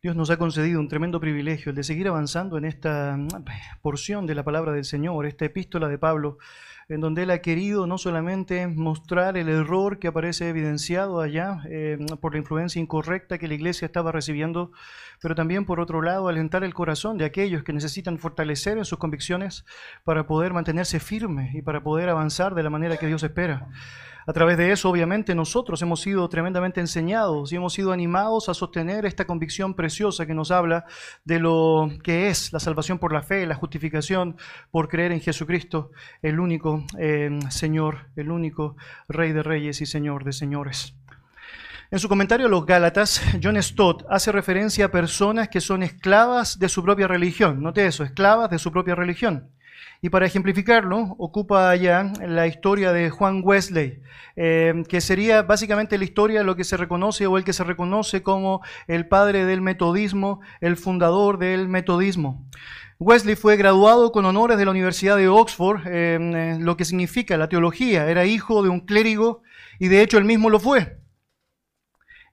Dios nos ha concedido un tremendo privilegio, el de seguir avanzando en esta mm, porción de la palabra del Señor, esta epístola de Pablo, en donde él ha querido no solamente mostrar el error que aparece evidenciado allá eh, por la influencia incorrecta que la iglesia estaba recibiendo, pero también por otro lado alentar el corazón de aquellos que necesitan fortalecer en sus convicciones para poder mantenerse firmes y para poder avanzar de la manera que Dios espera. A través de eso, obviamente, nosotros hemos sido tremendamente enseñados y hemos sido animados a sostener esta convicción preciosa que nos habla de lo que es la salvación por la fe, la justificación por creer en Jesucristo, el único eh, Señor, el único Rey de Reyes y Señor de Señores. En su comentario a los Gálatas, John Stott hace referencia a personas que son esclavas de su propia religión. Note eso, esclavas de su propia religión. Y para ejemplificarlo, ocupa ya la historia de Juan Wesley, eh, que sería básicamente la historia de lo que se reconoce o el que se reconoce como el padre del metodismo, el fundador del metodismo. Wesley fue graduado con honores de la Universidad de Oxford, eh, lo que significa la teología. Era hijo de un clérigo y de hecho él mismo lo fue.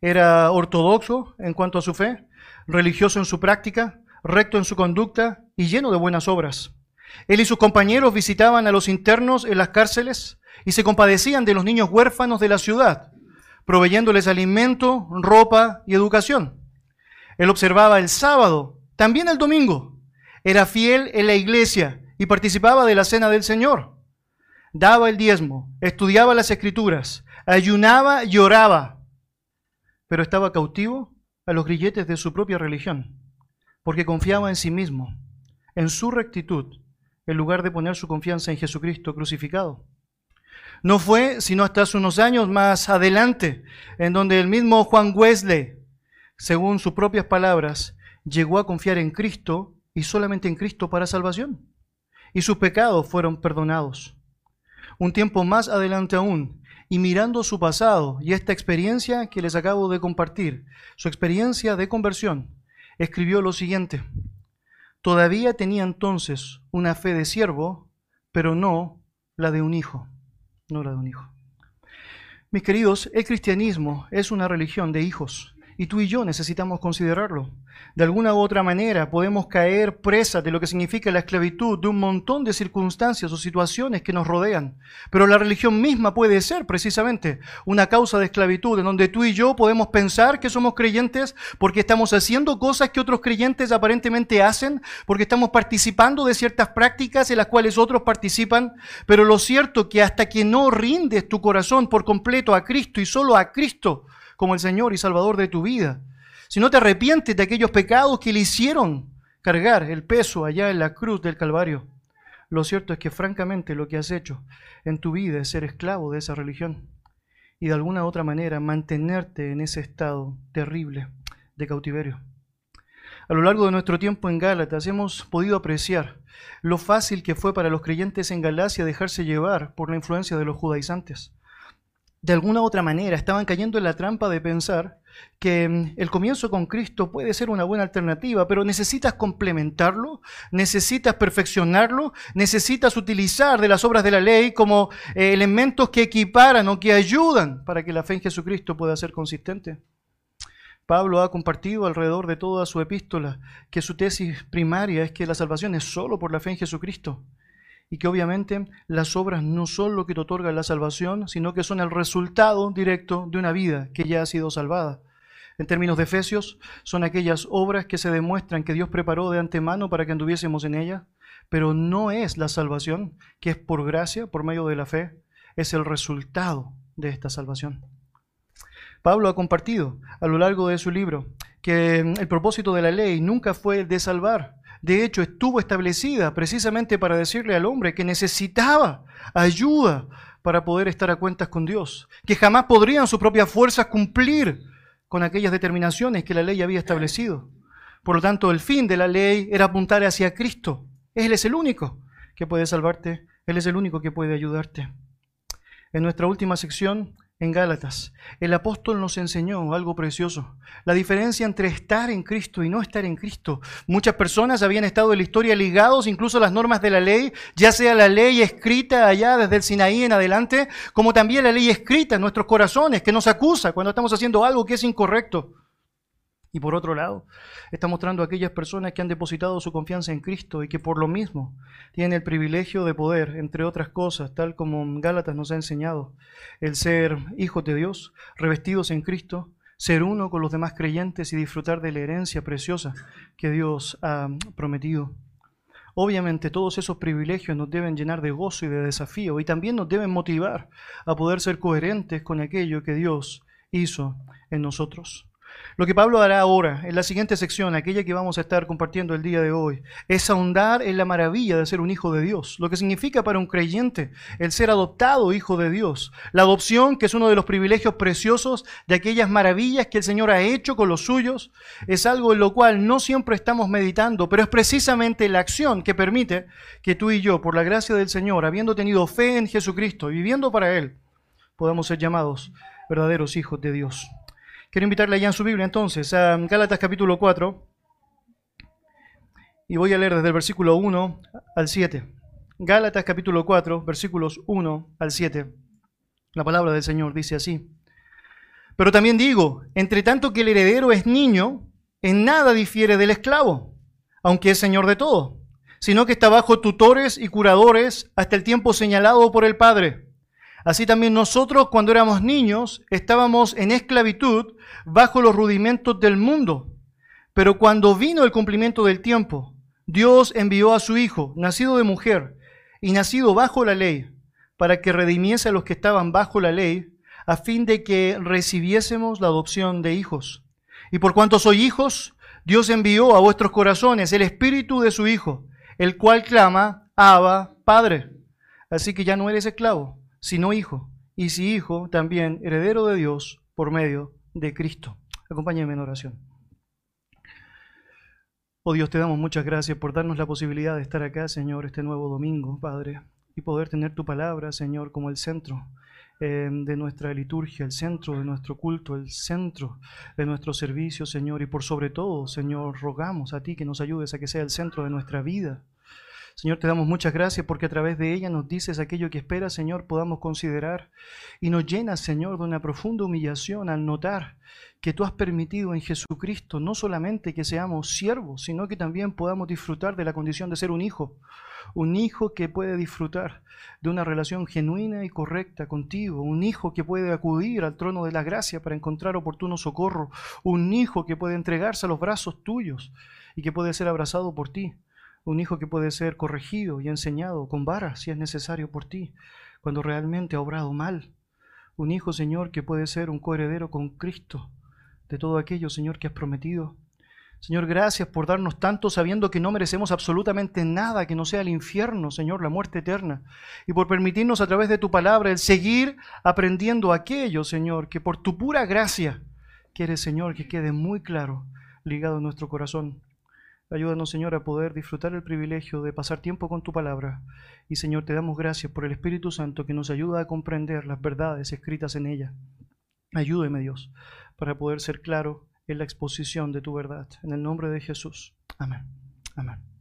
Era ortodoxo en cuanto a su fe, religioso en su práctica, recto en su conducta y lleno de buenas obras. Él y sus compañeros visitaban a los internos en las cárceles y se compadecían de los niños huérfanos de la ciudad, proveyéndoles alimento, ropa y educación. Él observaba el sábado, también el domingo. Era fiel en la iglesia y participaba de la cena del Señor. Daba el diezmo, estudiaba las escrituras, ayunaba y oraba, pero estaba cautivo a los grilletes de su propia religión, porque confiaba en sí mismo, en su rectitud en lugar de poner su confianza en Jesucristo crucificado. No fue sino hasta hace unos años más adelante, en donde el mismo Juan Wesley, según sus propias palabras, llegó a confiar en Cristo y solamente en Cristo para salvación. Y sus pecados fueron perdonados. Un tiempo más adelante aún, y mirando su pasado y esta experiencia que les acabo de compartir, su experiencia de conversión, escribió lo siguiente. Todavía tenía entonces una fe de siervo, pero no la de un hijo. No la de un hijo. Mis queridos, el cristianismo es una religión de hijos. Y tú y yo necesitamos considerarlo. De alguna u otra manera podemos caer presas de lo que significa la esclavitud, de un montón de circunstancias o situaciones que nos rodean. Pero la religión misma puede ser precisamente una causa de esclavitud, en donde tú y yo podemos pensar que somos creyentes porque estamos haciendo cosas que otros creyentes aparentemente hacen, porque estamos participando de ciertas prácticas en las cuales otros participan. Pero lo cierto es que hasta que no rindes tu corazón por completo a Cristo y solo a Cristo, como el Señor y Salvador de tu vida. Si no te arrepientes de aquellos pecados que le hicieron cargar el peso allá en la cruz del Calvario. Lo cierto es que francamente lo que has hecho en tu vida es ser esclavo de esa religión y de alguna otra manera mantenerte en ese estado terrible de cautiverio. A lo largo de nuestro tiempo en Gálatas hemos podido apreciar lo fácil que fue para los creyentes en Galacia dejarse llevar por la influencia de los judaizantes de alguna otra manera estaban cayendo en la trampa de pensar que mm, el comienzo con Cristo puede ser una buena alternativa, pero necesitas complementarlo, necesitas perfeccionarlo, necesitas utilizar de las obras de la ley como eh, elementos que equiparan o que ayudan para que la fe en Jesucristo pueda ser consistente. Pablo ha compartido alrededor de toda su epístola que su tesis primaria es que la salvación es solo por la fe en Jesucristo y que obviamente las obras no son lo que te otorga la salvación, sino que son el resultado directo de una vida que ya ha sido salvada. En términos de Efesios, son aquellas obras que se demuestran que Dios preparó de antemano para que anduviésemos en ellas, pero no es la salvación, que es por gracia, por medio de la fe, es el resultado de esta salvación. Pablo ha compartido a lo largo de su libro que el propósito de la ley nunca fue de salvar, de hecho, estuvo establecida precisamente para decirle al hombre que necesitaba ayuda para poder estar a cuentas con Dios, que jamás podrían sus propias fuerzas cumplir con aquellas determinaciones que la ley había establecido. Por lo tanto, el fin de la ley era apuntar hacia Cristo. Él es el único que puede salvarte, Él es el único que puede ayudarte. En nuestra última sección en Gálatas, el apóstol nos enseñó algo precioso, la diferencia entre estar en Cristo y no estar en Cristo. Muchas personas habían estado en la historia ligados incluso a las normas de la ley, ya sea la ley escrita allá desde el Sinaí en adelante, como también la ley escrita en nuestros corazones que nos acusa cuando estamos haciendo algo que es incorrecto. Y por otro lado, está mostrando a aquellas personas que han depositado su confianza en Cristo y que por lo mismo tienen el privilegio de poder, entre otras cosas, tal como Gálatas nos ha enseñado, el ser hijos de Dios, revestidos en Cristo, ser uno con los demás creyentes y disfrutar de la herencia preciosa que Dios ha prometido. Obviamente todos esos privilegios nos deben llenar de gozo y de desafío y también nos deben motivar a poder ser coherentes con aquello que Dios hizo en nosotros. Lo que Pablo hará ahora, en la siguiente sección, aquella que vamos a estar compartiendo el día de hoy, es ahondar en la maravilla de ser un hijo de Dios, lo que significa para un creyente el ser adoptado hijo de Dios, la adopción, que es uno de los privilegios preciosos de aquellas maravillas que el Señor ha hecho con los suyos, es algo en lo cual no siempre estamos meditando, pero es precisamente la acción que permite que tú y yo, por la gracia del Señor, habiendo tenido fe en Jesucristo y viviendo para Él, podamos ser llamados verdaderos hijos de Dios. Quiero invitarle allá en su Biblia entonces a Gálatas capítulo 4 y voy a leer desde el versículo 1 al 7. Gálatas capítulo 4, versículos 1 al 7. La palabra del Señor dice así. Pero también digo, entre tanto que el heredero es niño, en nada difiere del esclavo, aunque es señor de todo, sino que está bajo tutores y curadores hasta el tiempo señalado por el Padre. Así también nosotros cuando éramos niños estábamos en esclavitud bajo los rudimentos del mundo. Pero cuando vino el cumplimiento del tiempo, Dios envió a su Hijo, nacido de mujer y nacido bajo la ley, para que redimiese a los que estaban bajo la ley, a fin de que recibiésemos la adopción de hijos. Y por cuanto soy hijos, Dios envió a vuestros corazones el espíritu de su Hijo, el cual clama, Abba, Padre. Así que ya no eres esclavo sino hijo, y si hijo, también heredero de Dios por medio de Cristo. Acompáñenme en oración. Oh Dios, te damos muchas gracias por darnos la posibilidad de estar acá, Señor, este nuevo domingo, Padre, y poder tener tu palabra, Señor, como el centro eh, de nuestra liturgia, el centro de nuestro culto, el centro de nuestro servicio, Señor, y por sobre todo, Señor, rogamos a ti que nos ayudes a que sea el centro de nuestra vida. Señor, te damos muchas gracias porque a través de ella nos dices aquello que esperas, Señor, podamos considerar. Y nos llenas, Señor, de una profunda humillación al notar que tú has permitido en Jesucristo no solamente que seamos siervos, sino que también podamos disfrutar de la condición de ser un hijo. Un hijo que puede disfrutar de una relación genuina y correcta contigo. Un hijo que puede acudir al trono de la gracia para encontrar oportuno socorro. Un hijo que puede entregarse a los brazos tuyos y que puede ser abrazado por ti un hijo que puede ser corregido y enseñado con varas si es necesario por ti, cuando realmente ha obrado mal. Un hijo, Señor, que puede ser un coheredero con Cristo de todo aquello, Señor, que has prometido. Señor, gracias por darnos tanto sabiendo que no merecemos absolutamente nada que no sea el infierno, Señor, la muerte eterna. Y por permitirnos a través de tu palabra el seguir aprendiendo aquello, Señor, que por tu pura gracia quieres, Señor, que quede muy claro ligado en nuestro corazón. Ayúdanos, Señor, a poder disfrutar el privilegio de pasar tiempo con tu palabra. Y, Señor, te damos gracias por el Espíritu Santo que nos ayuda a comprender las verdades escritas en ella. Ayúdeme, Dios, para poder ser claro en la exposición de tu verdad. En el nombre de Jesús. Amén. Amén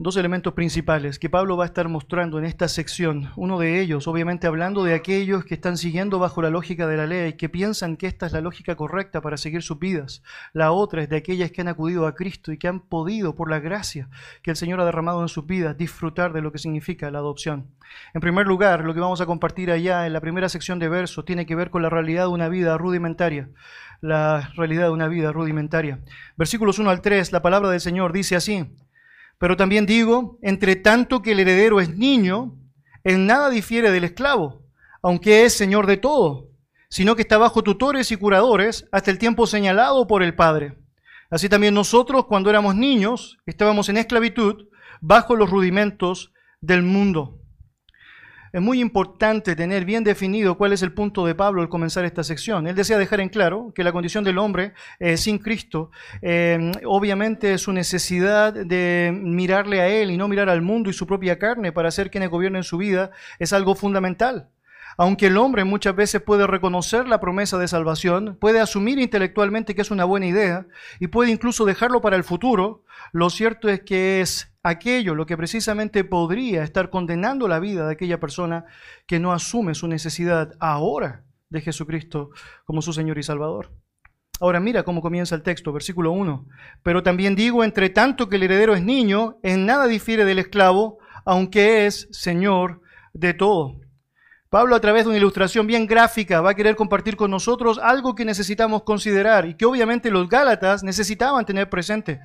dos elementos principales que Pablo va a estar mostrando en esta sección. Uno de ellos, obviamente hablando de aquellos que están siguiendo bajo la lógica de la ley, que piensan que esta es la lógica correcta para seguir sus vidas. La otra es de aquellas que han acudido a Cristo y que han podido, por la gracia que el Señor ha derramado en sus vidas, disfrutar de lo que significa la adopción. En primer lugar, lo que vamos a compartir allá en la primera sección de versos tiene que ver con la realidad de una vida rudimentaria la realidad de una vida rudimentaria. Versículos 1 al 3, la palabra del Señor dice así, pero también digo, entre tanto que el heredero es niño, en nada difiere del esclavo, aunque es señor de todo, sino que está bajo tutores y curadores hasta el tiempo señalado por el Padre. Así también nosotros, cuando éramos niños, estábamos en esclavitud bajo los rudimentos del mundo. Es muy importante tener bien definido cuál es el punto de Pablo al comenzar esta sección. Él desea dejar en claro que la condición del hombre eh, sin Cristo, eh, obviamente su necesidad de mirarle a Él y no mirar al mundo y su propia carne para ser quienes gobiernen su vida, es algo fundamental. Aunque el hombre muchas veces puede reconocer la promesa de salvación, puede asumir intelectualmente que es una buena idea y puede incluso dejarlo para el futuro, lo cierto es que es aquello lo que precisamente podría estar condenando la vida de aquella persona que no asume su necesidad ahora de Jesucristo como su Señor y Salvador. Ahora mira cómo comienza el texto, versículo 1. Pero también digo, entre tanto que el heredero es niño, en nada difiere del esclavo, aunque es Señor de todo. Pablo a través de una ilustración bien gráfica va a querer compartir con nosotros algo que necesitamos considerar y que obviamente los Gálatas necesitaban tener presente.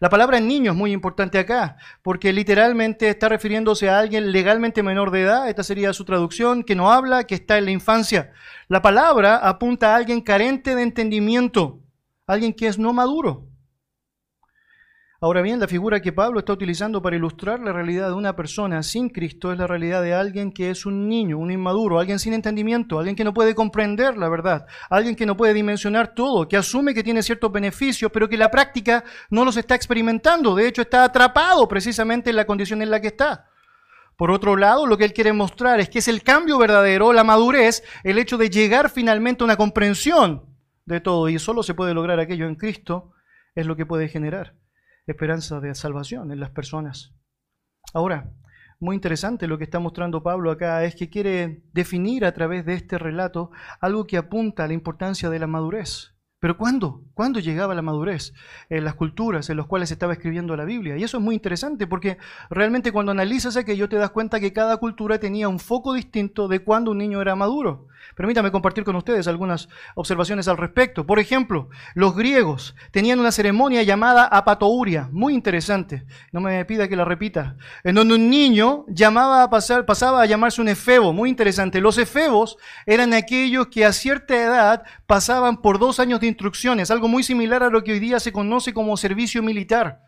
La palabra niño es muy importante acá, porque literalmente está refiriéndose a alguien legalmente menor de edad, esta sería su traducción, que no habla, que está en la infancia. La palabra apunta a alguien carente de entendimiento, alguien que es no maduro. Ahora bien, la figura que Pablo está utilizando para ilustrar la realidad de una persona sin Cristo es la realidad de alguien que es un niño, un inmaduro, alguien sin entendimiento, alguien que no puede comprender la verdad, alguien que no puede dimensionar todo, que asume que tiene ciertos beneficios, pero que la práctica no los está experimentando. De hecho, está atrapado precisamente en la condición en la que está. Por otro lado, lo que él quiere mostrar es que es el cambio verdadero, la madurez, el hecho de llegar finalmente a una comprensión de todo, y solo se puede lograr aquello en Cristo, es lo que puede generar esperanza de salvación en las personas. Ahora, muy interesante lo que está mostrando Pablo acá es que quiere definir a través de este relato algo que apunta a la importancia de la madurez. Pero ¿cuándo? ¿Cuándo llegaba la madurez en las culturas en las cuales estaba escribiendo la Biblia? Y eso es muy interesante porque realmente cuando analizas aquello te das cuenta que cada cultura tenía un foco distinto de cuándo un niño era maduro. Permítame compartir con ustedes algunas observaciones al respecto. Por ejemplo, los griegos tenían una ceremonia llamada apatouria, muy interesante. No me pida que la repita. En donde un niño llamaba a pasar, pasaba a llamarse un efebo, muy interesante. Los efebos eran aquellos que a cierta edad pasaban por dos años de instrucciones, algo muy similar a lo que hoy día se conoce como servicio militar.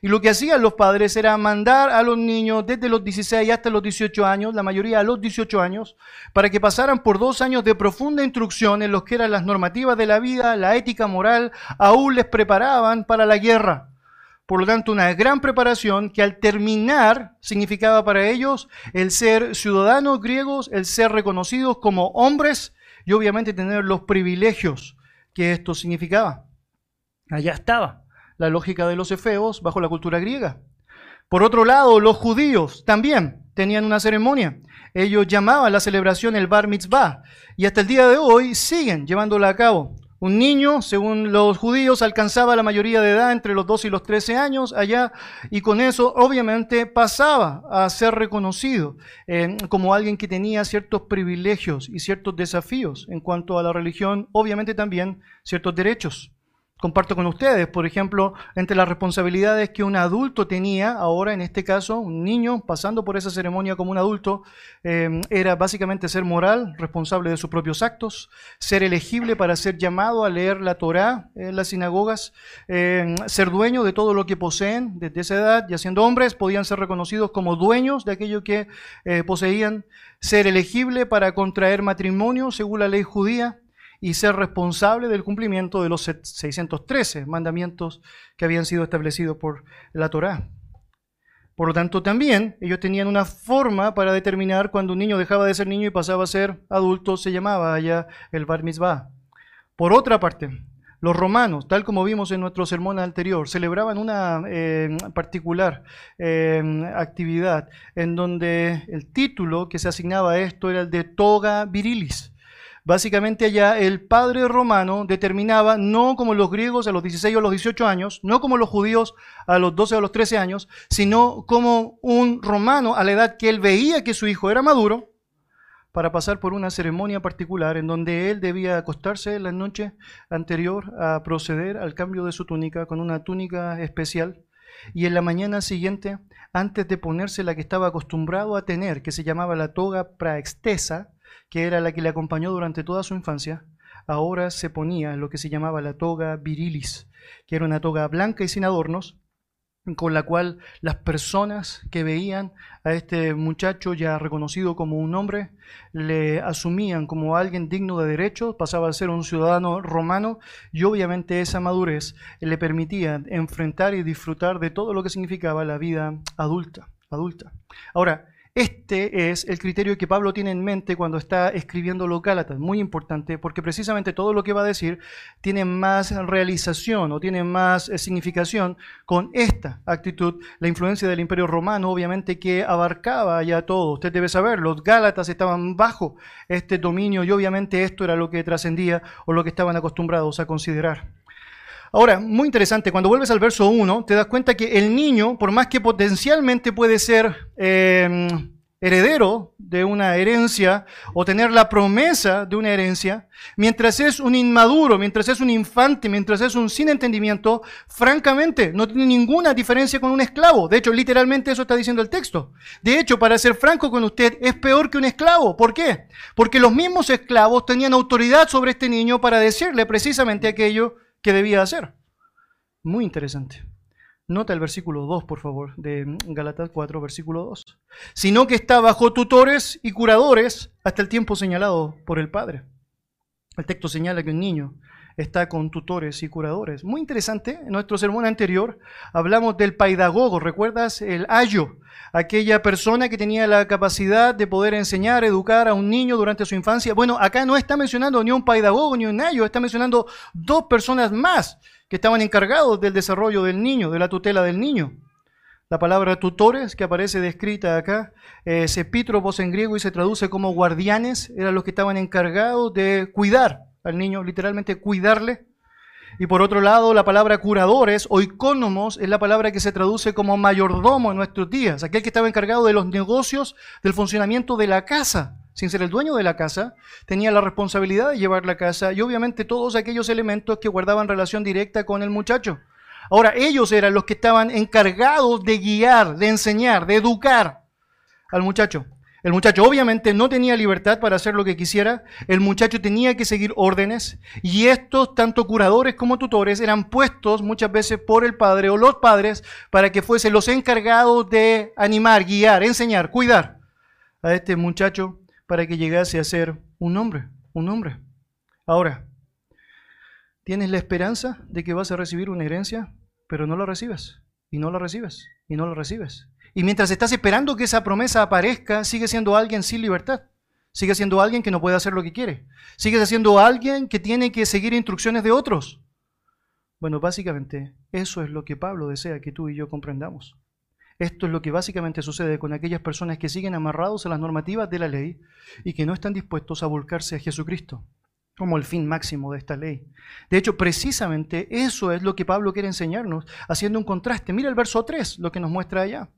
Y lo que hacían los padres era mandar a los niños desde los 16 hasta los 18 años, la mayoría a los 18 años, para que pasaran por dos años de profunda instrucción en lo que eran las normativas de la vida, la ética moral, aún les preparaban para la guerra. Por lo tanto, una gran preparación que al terminar significaba para ellos el ser ciudadanos griegos, el ser reconocidos como hombres y obviamente tener los privilegios que esto significaba. Allá estaba la lógica de los efeos bajo la cultura griega. Por otro lado, los judíos también tenían una ceremonia. Ellos llamaban la celebración el bar mitzvah y hasta el día de hoy siguen llevándola a cabo. Un niño, según los judíos, alcanzaba la mayoría de edad entre los 12 y los 13 años allá y con eso obviamente pasaba a ser reconocido eh, como alguien que tenía ciertos privilegios y ciertos desafíos en cuanto a la religión, obviamente también ciertos derechos comparto con ustedes, por ejemplo, entre las responsabilidades que un adulto tenía, ahora en este caso, un niño pasando por esa ceremonia como un adulto, eh, era básicamente ser moral, responsable de sus propios actos, ser elegible para ser llamado a leer la Torá en las sinagogas, eh, ser dueño de todo lo que poseen desde esa edad, y siendo hombres podían ser reconocidos como dueños de aquello que eh, poseían, ser elegible para contraer matrimonio según la ley judía, y ser responsable del cumplimiento de los 613 mandamientos que habían sido establecidos por la Torá. Por lo tanto, también ellos tenían una forma para determinar cuando un niño dejaba de ser niño y pasaba a ser adulto, se llamaba allá el bar mitzvah. Por otra parte, los romanos, tal como vimos en nuestro sermón anterior, celebraban una eh, particular eh, actividad en donde el título que se asignaba a esto era el de toga virilis. Básicamente allá el padre romano determinaba, no como los griegos a los 16 o los 18 años, no como los judíos a los 12 o los 13 años, sino como un romano a la edad que él veía que su hijo era maduro, para pasar por una ceremonia particular en donde él debía acostarse la noche anterior a proceder al cambio de su túnica con una túnica especial y en la mañana siguiente, antes de ponerse la que estaba acostumbrado a tener, que se llamaba la toga praextesa, que era la que le acompañó durante toda su infancia, ahora se ponía lo que se llamaba la toga virilis, que era una toga blanca y sin adornos, con la cual las personas que veían a este muchacho ya reconocido como un hombre, le asumían como alguien digno de derechos, pasaba a ser un ciudadano romano y obviamente esa madurez le permitía enfrentar y disfrutar de todo lo que significaba la vida adulta. adulta. Ahora, Este es el criterio que Pablo tiene en mente cuando está escribiendo los Gálatas. Muy importante porque precisamente todo lo que va a decir tiene más realización o tiene más eh, significación con esta actitud. La influencia del imperio romano obviamente que abarcaba ya todo. Usted debe saber, los Gálatas estaban bajo este dominio y obviamente esto era lo que trascendía o lo que estaban acostumbrados a considerar. Ahora, muy interesante, cuando vuelves al verso 1, te das cuenta que el niño, por más que potencialmente puede ser em, heredero de una herencia o tener la promesa de una herencia, mientras es un inmaduro, mientras es un infante, mientras es un sin entendimiento, francamente no tiene ninguna diferencia con un esclavo. De hecho, literalmente eso está diciendo el texto. De hecho, para ser franco con usted, es peor que un esclavo. ¿Por qué? Porque los mismos esclavos tenían autoridad sobre este niño para decirle precisamente aquello que debía hacer. Muy interesante. Nota el versículo 2, por favor, de Galatas 4, versículo 2. Sino que está bajo tutores y curadores hasta el tiempo señalado por el Padre. El texto señala que un niño está con tutores y curadores. Muy interesante, en nuestro sermón anterior hablamos del paidagogo, ¿recuerdas? El ayo, aquella persona que tenía la capacidad de poder enseñar, educar a un niño durante su infancia. Bueno, acá no está mencionando ni un paidagogo ni un ayo, está mencionando dos personas más que estaban encargados del desarrollo del niño, de la tutela del niño. La palabra tutores, que aparece descrita acá, es epítropos en griego y se traduce como guardianes, eran los que estaban encargados de cuidar al niño, literalmente cuidarle. Y por otro lado, la palabra curadores o icónomos es la palabra que se traduce como mayordomo en nuestros días, aquel que estaba encargado de los negocios, del funcionamiento de la casa. Sin ser el dueño de la casa, tenía la responsabilidad de llevar la casa y obviamente todos aquellos elementos que guardaban relación directa con el muchacho. Ahora, ellos eran los que estaban encargados de guiar, de enseñar, de educar al muchacho. El muchacho obviamente no tenía libertad para hacer lo que quisiera, el muchacho tenía que seguir órdenes y estos, tanto curadores como tutores, eran puestos muchas veces por el padre o los padres para que fuesen los encargados de animar, guiar, enseñar, cuidar a este muchacho para que llegase a ser un hombre, un hombre. Ahora, tienes la esperanza de que vas a recibir una herencia, pero no la recibes, y no la recibes, y no la recibes. Y mientras estás esperando que esa promesa aparezca, sigue siendo alguien sin libertad. Sigue siendo alguien que no puede hacer lo que quiere. Sigue siendo alguien que tiene que seguir instrucciones de otros. Bueno, básicamente eso es lo que Pablo desea que tú y yo comprendamos. Esto es lo que básicamente sucede con aquellas personas que siguen amarrados a las normativas de la ley y que no están dispuestos a volcarse a Jesucristo como el fin máximo de esta ley. De hecho, precisamente eso es lo que Pablo quiere enseñarnos, haciendo un contraste. Mira el verso 3, lo que nos muestra allá.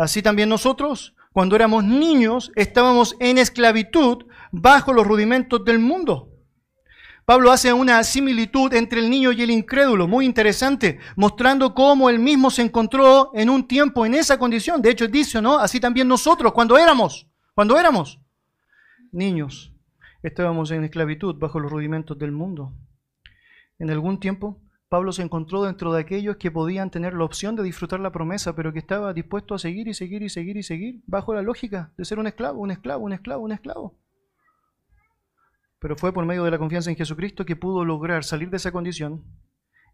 Así también nosotros, cuando éramos niños, estábamos en esclavitud bajo los rudimentos del mundo. Pablo hace una similitud entre el niño y el incrédulo, muy interesante, mostrando cómo él mismo se encontró en un tiempo en esa condición. De hecho, dice, ¿no? Así también nosotros, cuando éramos, cuando éramos niños, estábamos en esclavitud bajo los rudimentos del mundo. En algún tiempo Pablo se encontró dentro de aquellos que podían tener la opción de disfrutar la promesa, pero que estaba dispuesto a seguir y seguir y seguir y seguir bajo la lógica de ser un esclavo, un esclavo, un esclavo, un esclavo. Pero fue por medio de la confianza en Jesucristo que pudo lograr salir de esa condición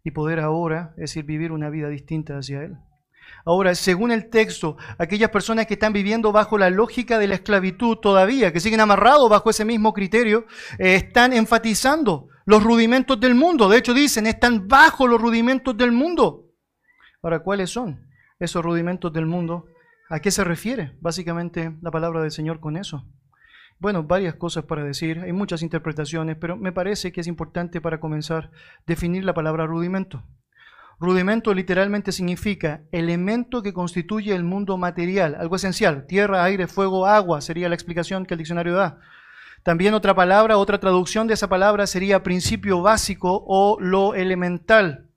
y poder ahora, es decir, vivir una vida distinta hacia Él. Ahora, según el texto, aquellas personas que están viviendo bajo la lógica de la esclavitud todavía, que siguen amarrados bajo ese mismo criterio, eh, están enfatizando los rudimentos del mundo. De hecho, dicen, están bajo los rudimentos del mundo. Ahora, ¿cuáles son esos rudimentos del mundo? ¿A qué se refiere básicamente la palabra del Señor con eso? Bueno, varias cosas para decir, hay muchas interpretaciones, pero me parece que es importante para comenzar definir la palabra rudimento. Rudimento literalmente significa elemento que constituye el mundo material, algo esencial, tierra, aire, fuego, agua, sería la explicación que el diccionario da. También otra palabra, otra traducción de esa palabra sería principio básico o lo elemental.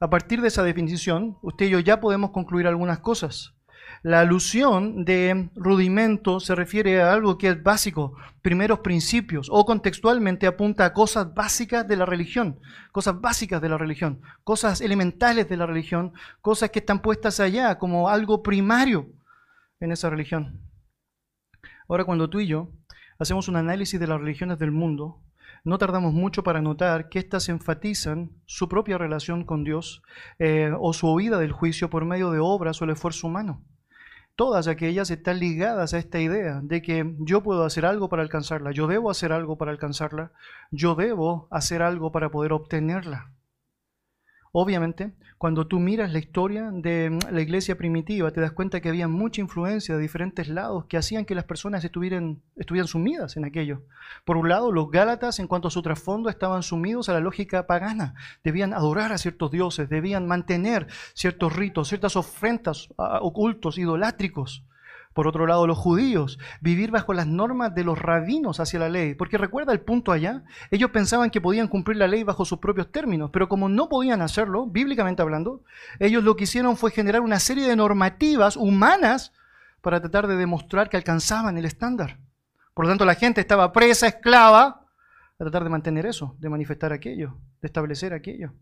A partir de esa definición, usted y yo ya podemos concluir algunas cosas. La alusión de rudimento se refiere a algo que es básico, primeros principios, o contextualmente apunta a cosas básicas de la religión, cosas básicas de la religión, cosas elementales de la religión, cosas que están puestas allá como algo primario en esa religión. Ahora cuando tú y yo hacemos un análisis de las religiones del mundo, no tardamos mucho para notar que éstas enfatizan su propia relación con Dios eh, o su huida del juicio por medio de obras o el esfuerzo humano. todas aquellas están ligadas a esta idea de que yo puedo hacer algo para alcanzarla, yo debo hacer algo para alcanzarla, yo debo hacer algo para poder obtenerla. Obviamente, cuando tú miras la historia de mm, la iglesia primitiva, te das cuenta que había mucha influencia de diferentes lados que hacían que las personas estuvieran, estuvieran sumidas en aquello. Por un lado, los Gálatas, en cuanto a su trasfondo, estaban sumidos a la lógica pagana. Debían adorar a ciertos dioses, debían mantener ciertos ritos, ciertas ofrendas ah, ocultos, idolátricos. Por otro lado, los judíos, vivir bajo las normas de los rabinos hacia la ley. Porque recuerda el punto allá, ellos pensaban que podían cumplir la ley bajo sus propios términos, pero como no podían hacerlo, bíblicamente hablando, ellos lo que hicieron fue generar una serie de normativas humanas para tratar de demostrar que alcanzaban el estándar. Por lo tanto, la gente estaba presa, esclava, a tratar de mantener eso, de manifestar aquello, de establecer aquello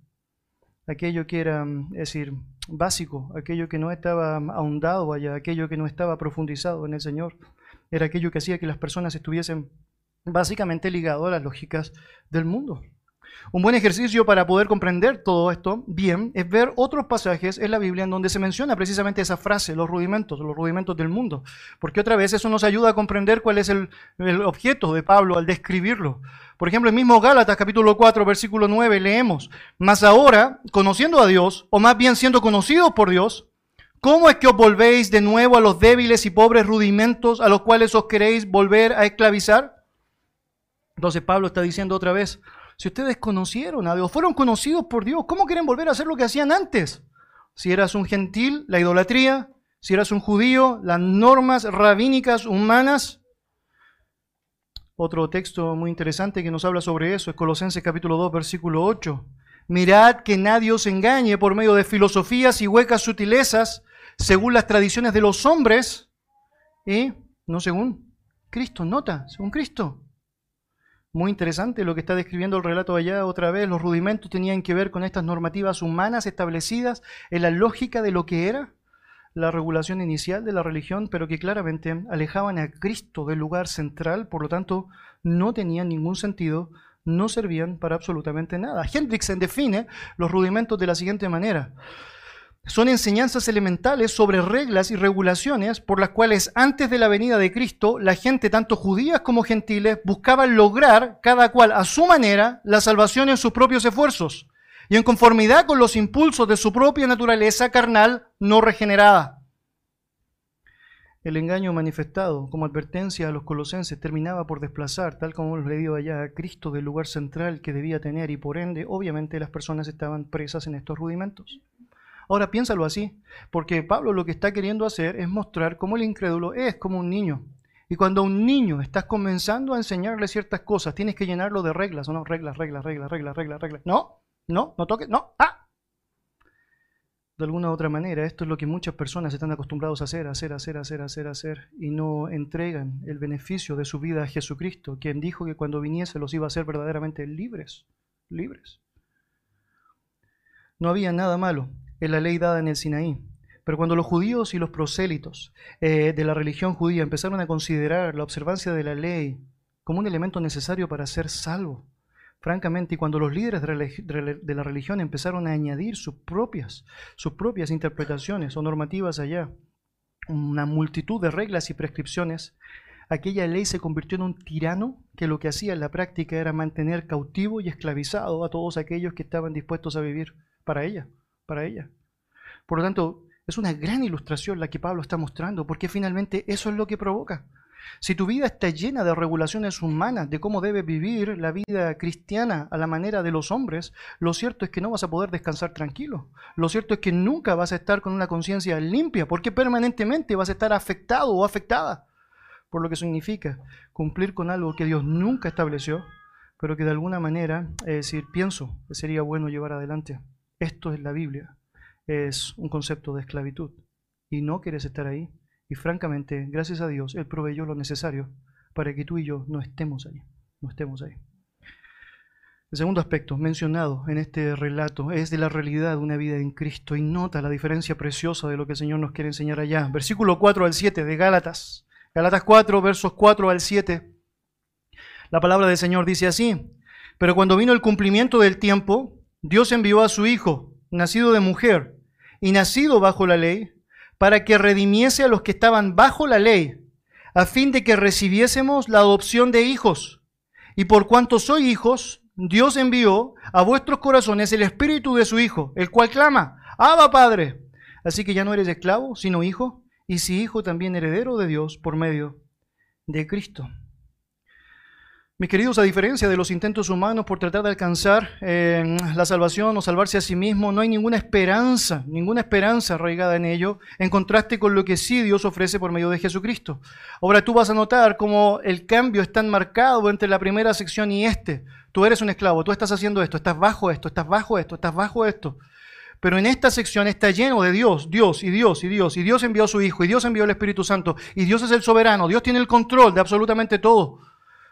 aquello que era, mm, decir, básico, aquello que no estaba ahondado allá, aquello que no estaba profundizado en el Señor, era aquello que hacía que las personas estuviesen básicamente ligadas a las lógicas del mundo. Un buen ejercicio para poder comprender todo esto bien es ver otros pasajes en la Biblia en donde se menciona precisamente esa frase, los rudimentos, los rudimentos del mundo. Porque otra vez eso nos ayuda a comprender cuál es el, el objeto de Pablo al describirlo. Por ejemplo, el mismo Gálatas capítulo 4, versículo 9 leemos, mas ahora, conociendo a Dios, o más bien siendo conocidos por Dios, ¿cómo es que os volvéis de nuevo a los débiles y pobres rudimentos a los cuales os queréis volver a esclavizar? Entonces Pablo está diciendo otra vez, si ustedes conocieron a Dios, fueron conocidos por Dios, ¿cómo quieren volver a hacer lo que hacían antes? Si eras un gentil, la idolatría. Si eras un judío, las normas rabínicas humanas. Otro texto muy interesante que nos habla sobre eso es Colosenses capítulo 2, versículo 8. Mirad que nadie os engañe por medio de filosofías y huecas sutilezas, según las tradiciones de los hombres, y no según Cristo, nota, según Cristo. Muy interesante lo que está describiendo el relato allá otra vez. Los rudimentos tenían que ver con estas normativas humanas establecidas en la lógica de lo que era la regulación inicial de la religión, pero que claramente alejaban a Cristo del lugar central, por lo tanto no tenían ningún sentido, no servían para absolutamente nada. Hendrickson define los rudimentos de la siguiente manera son enseñanzas elementales sobre reglas y regulaciones por las cuales antes de la venida de Cristo la gente, tanto judías como gentiles, buscaban lograr, cada cual a su manera, la salvación en sus propios esfuerzos y en conformidad con los impulsos de su propia naturaleza carnal no regenerada. El engaño manifestado como advertencia a los colosenses terminaba por desplazar, tal como hemos leído allá, a Cristo del lugar central que debía tener y por ende, obviamente, las personas estaban presas en estos rudimentos. Ahora piénsalo así, porque Pablo lo que está queriendo hacer es mostrar cómo el incrédulo es como un niño. Y cuando a un niño estás comenzando a enseñarle ciertas cosas, tienes que llenarlo de reglas, ¿o no? Reglas, reglas, reglas, reglas, reglas, reglas. No, no, no toques, no, ah. De alguna u otra manera, esto es lo que muchas personas están acostumbrados a hacer, hacer, hacer, hacer, hacer, hacer, y no entregan el beneficio de su vida a Jesucristo, quien dijo que cuando viniese los iba a hacer verdaderamente libres, libres. No había nada malo en la ley dada en el Sinaí. Pero cuando los judíos y los prosélitos eh, de la religión judía empezaron a considerar la observancia de la ley como un elemento necesario para ser salvo, francamente, y cuando los líderes de la religión empezaron a añadir sus propias, sus propias interpretaciones o normativas allá, una multitud de reglas y prescripciones, aquella ley se convirtió en un tirano que lo que hacía en la práctica era mantener cautivo y esclavizado a todos aquellos que estaban dispuestos a vivir para ella para ella. Por lo tanto, es una gran ilustración la que Pablo está mostrando, porque finalmente eso es lo que provoca. Si tu vida está llena de regulaciones humanas de cómo debe vivir la vida cristiana a la manera de los hombres, lo cierto es que no vas a poder descansar tranquilo. Lo cierto es que nunca vas a estar con una conciencia limpia, porque permanentemente vas a estar afectado o afectada por lo que significa cumplir con algo que Dios nunca estableció, pero que de alguna manera, es decir, pienso que sería bueno llevar adelante. Esto es la Biblia. Es un concepto de esclavitud. Y no quieres estar ahí. Y francamente, gracias a Dios, Él proveyó lo necesario para que tú y yo no estemos ahí. No estemos ahí. El segundo aspecto mencionado en este relato es de la realidad de una vida en Cristo y nota la diferencia preciosa de lo que el Señor nos quiere enseñar allá. Versículo 4 al 7 de Gálatas. Gálatas 4, versos 4 al 7. La palabra del Señor dice así, pero cuando vino el cumplimiento del tiempo, Dios envió a su Hijo, nacido de mujer y nacido bajo la ley, para que redimiese a los que estaban bajo la ley, a fin de que recibiésemos la adopción de hijos. Y por cuanto soy hijos, Dios envió a vuestros corazones el espíritu de su Hijo, el cual clama, Abba Padre. Así que ya no eres esclavo, sino hijo, y si hijo también heredero de Dios por medio de Cristo. Mis queridos, a diferencia de los intentos humanos por tratar de alcanzar eh, la salvación o salvarse a sí mismo, no hay ninguna esperanza, ninguna esperanza arraigada en ello, en contraste con lo que sí Dios ofrece por medio de Jesucristo. Ahora tú vas a notar cómo el cambio es tan marcado entre la primera sección y este. Tú eres un esclavo, tú estás haciendo esto, estás bajo esto, estás bajo esto, estás bajo esto. Pero en esta sección está lleno de Dios, Dios y Dios y Dios. Y Dios envió a su Hijo, y Dios envió al Espíritu Santo, y Dios es el soberano, Dios tiene el control de absolutamente todo.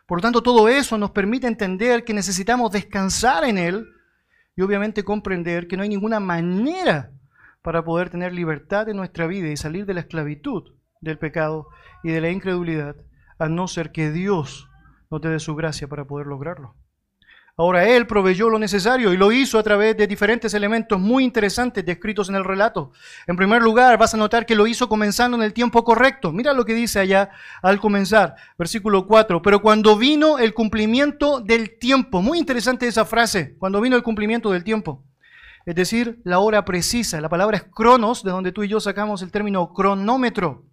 Por lo tanto, todo eso nos permite entender que necesitamos descansar en Él y obviamente comprender que no hay ninguna manera para poder tener libertad en nuestra vida y salir de la esclavitud del pecado y de la incredulidad, a no ser que Dios nos dé su gracia para poder lograrlo. Ahora Él proveyó lo necesario y lo hizo a través de diferentes elementos muy interesantes descritos en el relato. En primer lugar, vas a notar que lo hizo comenzando en el tiempo correcto. Mira lo que dice allá al comenzar, versículo 4. Pero cuando vino el cumplimiento del tiempo, muy interesante esa frase, cuando vino el cumplimiento del tiempo. Es decir, la hora precisa. La palabra es cronos, de donde tú y yo sacamos el término cronómetro.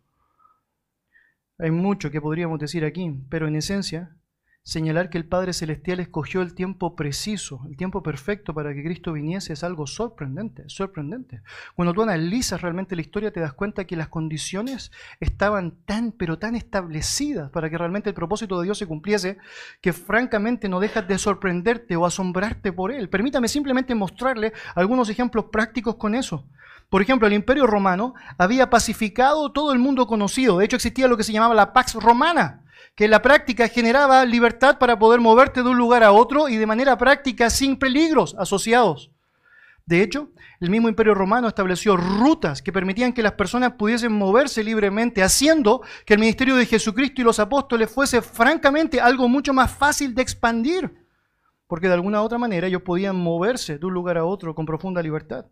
Hay mucho que podríamos decir aquí, pero en esencia señalar que el Padre Celestial escogió el tiempo preciso, el tiempo perfecto para que Cristo viniese es algo sorprendente, sorprendente. Cuando tú analizas realmente la historia te das cuenta que las condiciones estaban tan, pero tan establecidas para que realmente el propósito de Dios se cumpliese, que francamente no dejas de sorprenderte o asombrarte por él. Permítame simplemente mostrarle algunos ejemplos prácticos con eso. Por ejemplo, el Imperio Romano había pacificado todo el mundo conocido. De hecho, existía lo que se llamaba la Pax Romana que la práctica generaba libertad para poder moverte de un lugar a otro y de manera práctica sin peligros asociados. De hecho, el mismo imperio romano estableció rutas que permitían que las personas pudiesen moverse libremente, haciendo que el ministerio de Jesucristo y los apóstoles fuese francamente algo mucho más fácil de expandir, porque de alguna otra manera ellos podían moverse de un lugar a otro con profunda libertad.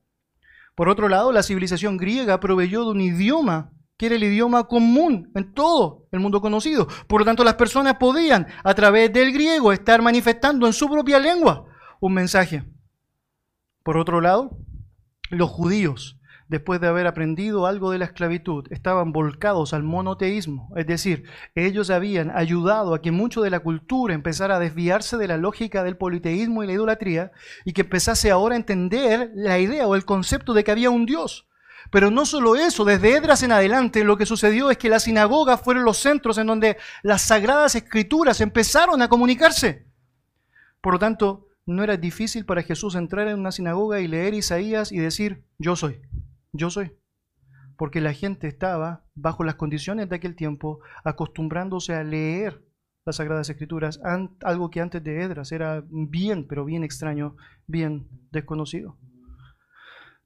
Por otro lado, la civilización griega proveyó de un idioma que era el idioma común en todo el mundo conocido. Por lo tanto, las personas podían, a través del griego, estar manifestando en su propia lengua un mensaje. Por otro lado, los judíos, después de haber aprendido algo de la esclavitud, estaban volcados al monoteísmo. Es decir, ellos habían ayudado a que mucho de la cultura empezara a desviarse de la lógica del politeísmo y la idolatría y que empezase ahora a entender la idea o el concepto de que había un Dios pero no solo eso, desde Edras en adelante lo que sucedió es que las sinagogas fueron los centros en donde las sagradas escrituras empezaron a comunicarse. Por lo tanto, no era difícil para Jesús entrar en una sinagoga y leer Isaías y decir, yo soy, yo soy. Porque la gente estaba, bajo las condiciones de aquel tiempo, acostumbrándose a leer las Sagradas Escrituras, algo que antes de Edras era bien, pero bien extraño, bien desconocido.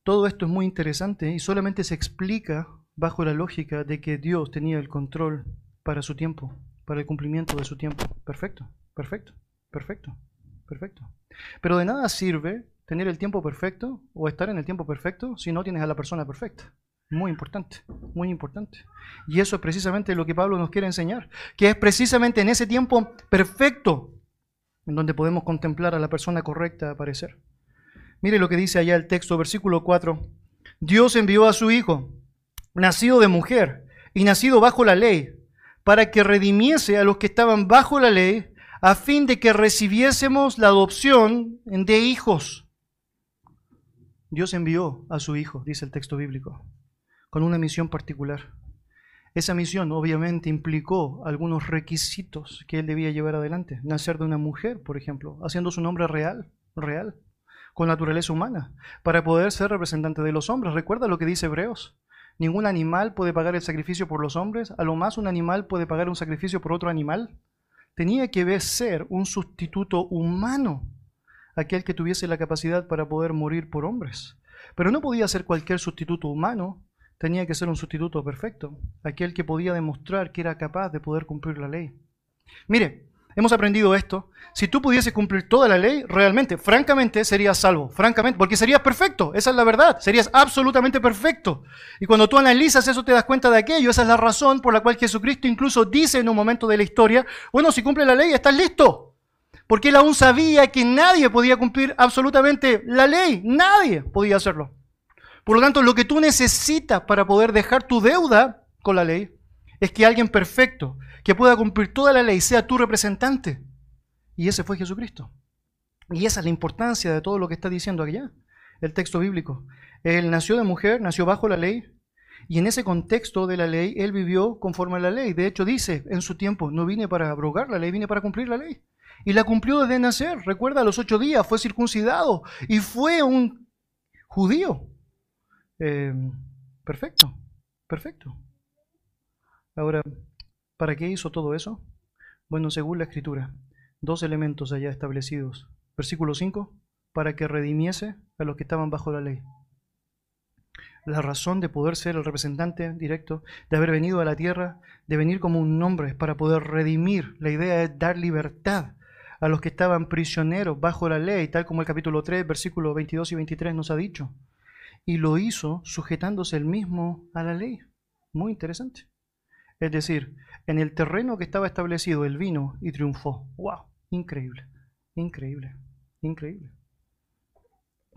Todo esto es muy interesante y solamente se explica bajo la lógica de que Dios tenía el control para su tiempo, para el cumplimiento de su tiempo. Perfecto, perfecto, perfecto, perfecto. Pero de nada sirve tener el tiempo perfecto o estar en el tiempo perfecto si no tienes a la persona perfecta. Muy importante, muy importante. Y eso es precisamente lo que Pablo nos quiere enseñar, que es precisamente en ese tiempo perfecto en donde podemos contemplar a la persona correcta aparecer. Mire lo que dice allá el texto, versículo 4. Dios envió a su Hijo, nacido de mujer y nacido bajo la ley, para que redimiese a los que estaban bajo la ley, a fin de que recibiésemos la adopción de hijos. Dios envió a su Hijo, dice el texto bíblico, con una misión particular. Esa misión obviamente implicó algunos requisitos que él debía llevar adelante. Nacer de una mujer, por ejemplo, haciendo su nombre real, real con naturaleza humana, para poder ser representante de los hombres. Recuerda lo que dice Hebreos. Ningún animal puede pagar el sacrificio por los hombres, a lo más un animal puede pagar un sacrificio por otro animal. Tenía que ser un sustituto humano, aquel que tuviese la capacidad para poder morir por hombres. Pero no podía ser cualquier sustituto humano, tenía que ser un sustituto perfecto, aquel que podía demostrar que era capaz de poder cumplir la ley. Mire, hemos aprendido esto. Si tú pudieses cumplir toda la ley, realmente, francamente, serías salvo. Francamente, porque serías perfecto. Esa es la verdad. Serías absolutamente perfecto. Y cuando tú analizas eso, te das cuenta de aquello. Esa es la razón por la cual Jesucristo incluso dice en un momento de la historia, bueno, si cumple la ley, estás listo. Porque él aún sabía que nadie podía cumplir absolutamente la ley. Nadie podía hacerlo. Por lo tanto, lo que tú necesitas para poder dejar tu deuda con la ley es que alguien perfecto, que pueda cumplir toda la ley, sea tu representante. Y ese fue Jesucristo. Y esa es la importancia de todo lo que está diciendo allá, el texto bíblico. Él nació de mujer, nació bajo la ley, y en ese contexto de la ley, él vivió conforme a la ley. De hecho, dice en su tiempo, no vine para abrogar la ley, vine para cumplir la ley. Y la cumplió desde nacer. Recuerda, a los ocho días fue circuncidado y fue un judío. Eh, perfecto, perfecto. Ahora, ¿para qué hizo todo eso? Bueno, según la escritura, dos elementos allá establecidos. Versículo 5, para que redimiese a los que estaban bajo la ley. La razón de poder ser el representante directo, de haber venido a la tierra, de venir como un nombre, es para poder redimir. La idea es dar libertad a los que estaban prisioneros bajo la ley, tal como el capítulo 3, versículos 22 y 23 nos ha dicho. Y lo hizo sujetándose el mismo a la ley. Muy interesante. Es decir, en el terreno que estaba establecido, él vino y triunfó. ¡Wow! Increíble, increíble, increíble.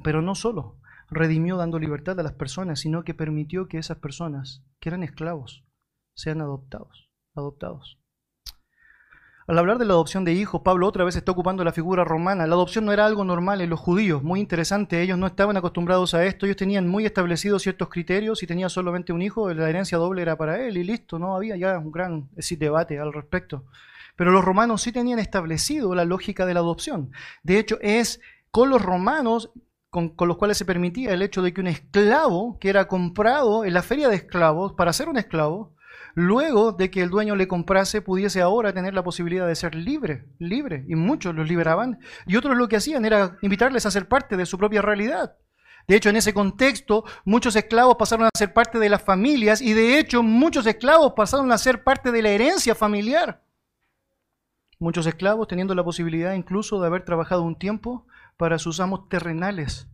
Pero no solo redimió dando libertad a las personas, sino que permitió que esas personas, que eran esclavos, sean adoptados, adoptados. Al hablar de la adopción de hijos, Pablo otra vez está ocupando la figura romana. La adopción no era algo normal en los judíos, muy interesante. Ellos no estaban acostumbrados a esto, ellos tenían muy establecidos ciertos criterios. Si tenía solamente un hijo, la herencia doble era para él y listo, no había ya un gran debate al respecto. Pero los romanos sí tenían establecido la lógica de la adopción. De hecho, es con los romanos con, con, los cuales se permitía el hecho de que un esclavo que era comprado en la feria de esclavos para ser un esclavo, luego de que el dueño le comprase, pudiese ahora tener la posibilidad de ser libre, libre. Y muchos los liberaban. Y otros lo que hacían era invitarles a ser parte de su propia realidad. De hecho, en ese contexto, muchos esclavos pasaron a ser parte de las familias y de hecho muchos esclavos pasaron a ser parte de la herencia familiar. Muchos esclavos teniendo la posibilidad incluso de haber trabajado un tiempo para sus amos terrenales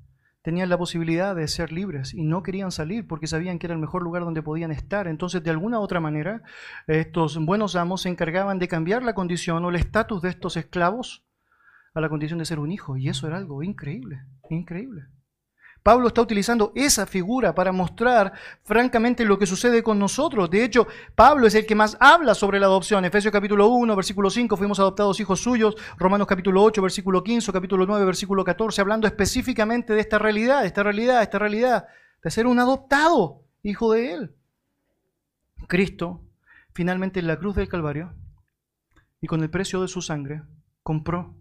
tenían la posibilidad de ser libres y no querían salir porque sabían que era el mejor lugar donde podían estar. Entonces, de alguna u otra manera, estos buenos amos se encargaban de cambiar la condición o el estatus de estos esclavos a la condición de ser un hijo. Y eso era algo increíble, increíble. Pablo está utilizando esa figura para mostrar francamente lo que sucede con nosotros. De hecho, Pablo es el que más habla sobre la adopción. Efesios capítulo 1, versículo 5, fuimos adoptados hijos suyos. Romanos capítulo 8, versículo 15, capítulo 9, versículo 14, hablando específicamente de esta realidad, esta realidad, esta realidad, de ser un adoptado hijo de Él. Cristo, finalmente en la cruz del Calvario, y con el precio de su sangre, compró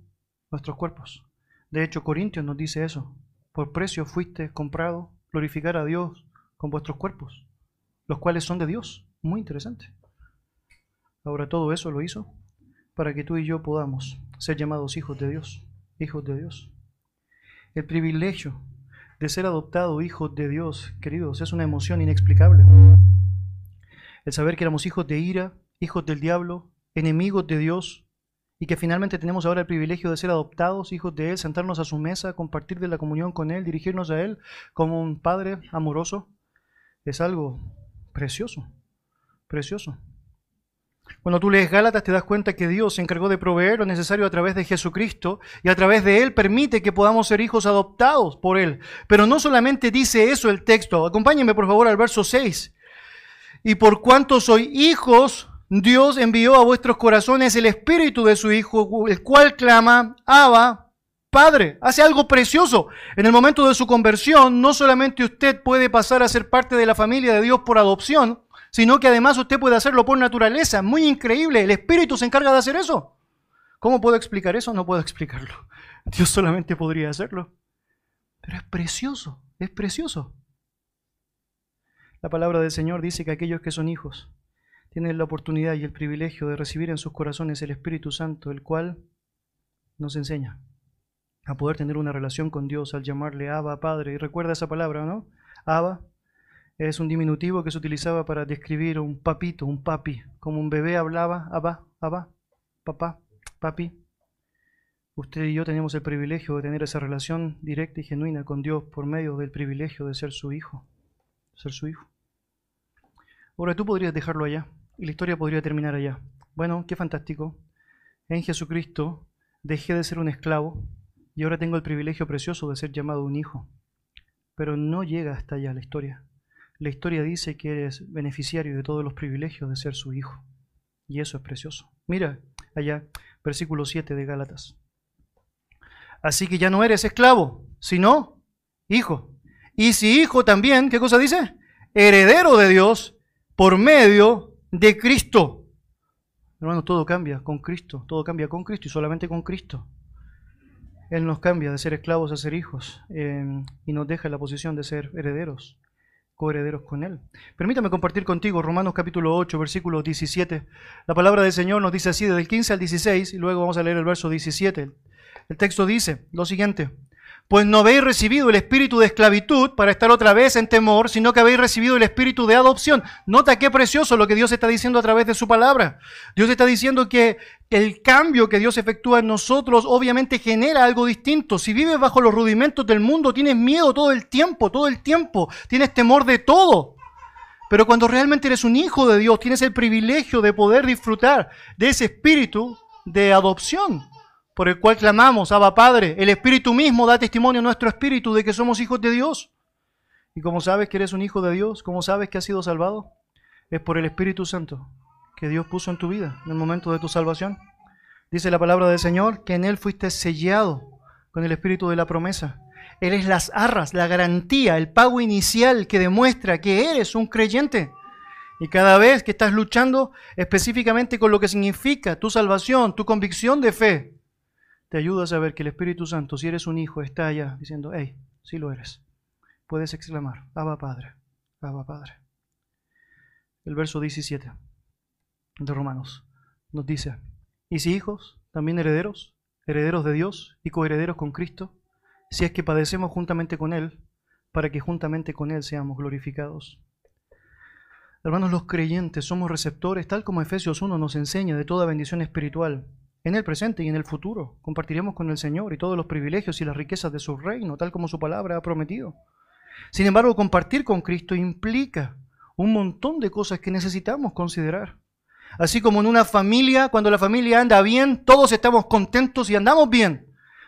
nuestros cuerpos. De hecho, Corintios nos dice eso por precio fuiste comprado, glorificar a Dios con vuestros cuerpos, los cuales son de Dios. Muy interesante. Ahora todo eso lo hizo para que tú y yo podamos ser llamados hijos de Dios, hijos de Dios. El privilegio de ser adoptado hijos de Dios, queridos, es una emoción inexplicable. El saber que éramos hijos de ira, hijos del diablo, enemigos de Dios, y que finalmente tenemos ahora el privilegio de ser adoptados, hijos de Él, sentarnos a su mesa, compartir de la comunión con Él, dirigirnos a Él como un Padre amoroso, es algo precioso, precioso. Cuando tú lees Gálatas te das cuenta que Dios se encargó de proveer lo necesario a través de Jesucristo y a través de Él permite que podamos ser hijos adoptados por Él. Pero no solamente dice eso el texto, acompáñenme por favor al verso 6. Y por cuanto soy hijos, Dios envió a vuestros corazones el espíritu de su Hijo, el cual clama, Abba, Padre. Hace algo precioso. En el momento de su conversión, no solamente usted puede pasar a ser parte de la familia de Dios por adopción, sino que además usted puede hacerlo por naturaleza. Muy increíble. El Espíritu se encarga de hacer eso. ¿Cómo puedo explicar eso? No puedo explicarlo. Dios solamente podría hacerlo. Pero es precioso, es precioso. La palabra del Señor dice que aquellos que son hijos tienen la oportunidad y el privilegio de recibir en sus corazones el Espíritu Santo, el cual nos enseña a poder tener una relación con Dios al llamarle Abba Padre. Y recuerda esa palabra, ¿no? Abba es un diminutivo que se utilizaba para describir un papito, un papi, como un bebé hablaba, Abba, Abba, papá, papi, usted y yo tenemos el privilegio de tener esa relación directa y genuina con Dios por medio del privilegio de ser su hijo, ser su hijo. Ahora tú podrías dejarlo allá y la historia podría terminar allá. Bueno, qué fantástico. En Jesucristo dejé de ser un esclavo y ahora tengo el privilegio precioso de ser llamado un hijo. Pero no llega hasta allá la historia. La historia dice que eres beneficiario de todos los privilegios de ser su hijo. Y eso es precioso. Mira allá, versículo 7 de Gálatas. Así que ya no eres esclavo, sino hijo. Y si hijo también, ¿qué cosa dice? Heredero de Dios por medio de Cristo. Hermano, todo cambia con Cristo, todo cambia con Cristo y solamente con Cristo. Él nos cambia de ser esclavos a ser hijos eh, y nos deja en la posición de ser herederos, coherederos con Él. Permítame compartir contigo Romanos capítulo 8, versículo 17. La palabra del Señor nos dice así, desde el 15 al 16, y luego vamos a leer el verso 17. El texto dice lo siguiente, pues no habéis recibido el espíritu de esclavitud para estar otra vez en temor, sino que habéis recibido el espíritu de adopción. Nota qué precioso lo que Dios está diciendo a través de su palabra. Dios está diciendo que el cambio que Dios efectúa en nosotros obviamente genera algo distinto. Si vives bajo los rudimentos del mundo, tienes miedo todo el tiempo, todo el tiempo, tienes temor de todo. Pero cuando realmente eres un hijo de Dios, tienes el privilegio de poder disfrutar de ese espíritu de adopción por el cual clamamos, Abba Padre. El Espíritu mismo da testimonio a nuestro espíritu de que somos hijos de Dios. ¿Y cómo sabes que eres un hijo de Dios? ¿Cómo sabes que has sido salvado? Es por el Espíritu Santo que Dios puso en tu vida en el momento de tu salvación. Dice la palabra del Señor que en Él fuiste sellado con el Espíritu de la promesa. Él es las arras, la garantía, el pago inicial que demuestra que eres un creyente. Y cada vez que estás luchando específicamente con lo que significa tu salvación, tu convicción de fe, te ayuda a saber que el Espíritu Santo, si eres un hijo, está allá diciendo, hey, sí lo eres. Puedes exclamar, Abba Padre, Abba Padre. El verso 17 de Romanos nos dice, y si hijos, también herederos, herederos de Dios y coherederos con Cristo, si es que padecemos juntamente con Él, para que juntamente con Él seamos glorificados. Hermanos, los creyentes somos receptores, tal como Efesios 1 nos enseña, de toda bendición espiritual en el presente y en el futuro. Compartiremos con el Señor y todos los privilegios y las riquezas de su reino, tal como su palabra ha prometido. Sin embargo, compartir con Cristo implica un montón de cosas que necesitamos considerar. Así como en una familia, cuando la familia anda bien, todos estamos contentos y andamos bien.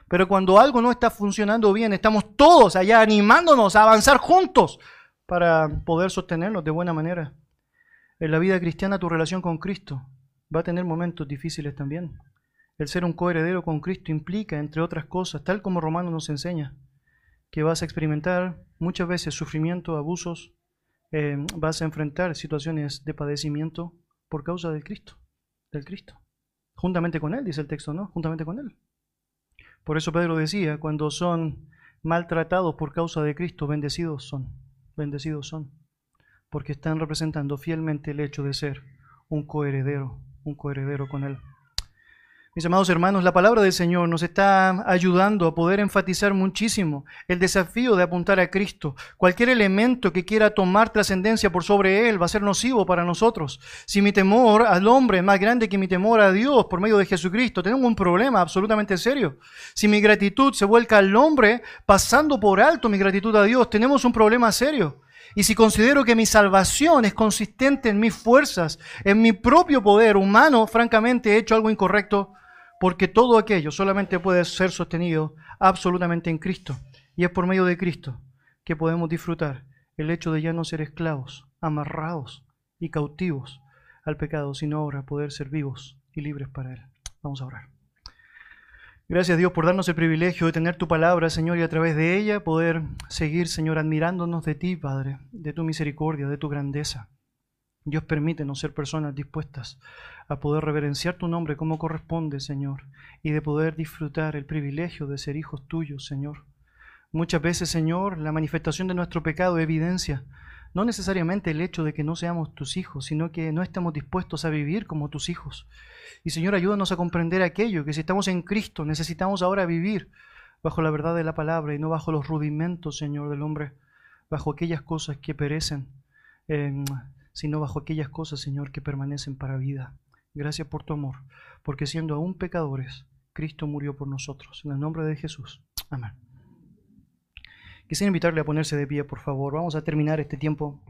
Pero cuando algo no está funcionando bien, estamos todos allá animándonos a avanzar juntos para poder sostenernos de buena manera. En la vida cristiana tu relación con Cristo va a tener momentos difíciles también. El ser un coheredero con Cristo implica, entre otras cosas, tal como Romano nos enseña, que vas a experimentar muchas veces sufrimiento, abusos, eh, vas a enfrentar situaciones de padecimiento por causa del Cristo, del Cristo. Juntamente con Él, dice el texto, ¿no? Juntamente con Él. Por eso Pedro decía, cuando son maltratados por causa de Cristo, bendecidos son, bendecidos son, porque están representando fielmente el hecho de ser un coheredero, un coheredero con Él. Mis amados hermanos, la palabra del Señor nos está ayudando a poder enfatizar muchísimo el desafío de apuntar a Cristo. Cualquier elemento que quiera tomar trascendencia por sobre Él va a ser nocivo para nosotros. Si mi temor al hombre es más grande que mi temor a Dios por medio de Jesucristo, tenemos un problema absolutamente serio. Si mi gratitud se vuelca al hombre, pasando por alto mi gratitud a Dios, tenemos un problema serio. Y si considero que mi salvación es consistente en mis fuerzas, en mi propio poder humano, francamente he hecho algo incorrecto porque todo aquello solamente puede ser sostenido absolutamente en Cristo. Y es por medio de Cristo que podemos disfrutar el hecho de ya no ser esclavos, amarrados y cautivos al pecado, sino ahora poder ser vivos y libres para Él. Vamos a orar. Gracias Dios por darnos el privilegio de tener tu palabra, Señor, y a través de ella poder seguir, Señor, admirándonos de ti, Padre, de tu misericordia, de tu grandeza. Dios permítenos ser personas dispuestas a poder reverenciar tu nombre como corresponde, Señor, y de poder disfrutar el privilegio de ser hijos tuyos, Señor. Muchas veces, Señor, la manifestación de nuestro pecado evidencia no necesariamente el hecho de que no seamos tus hijos, sino que no estamos dispuestos a vivir como tus hijos. Y Señor, ayúdanos a comprender aquello, que si estamos en Cristo necesitamos ahora vivir bajo la verdad de la palabra y no bajo los rudimentos, Señor, del hombre, bajo aquellas cosas que perecen, sino bajo aquellas cosas, Señor, que permanecen para vida Gracias por tu amor, porque siendo aún pecadores, Cristo murió por nosotros. En el nombre de Jesús. Amén. Quisiera invitarle a ponerse de pie, por favor. Vamos a terminar este tiempo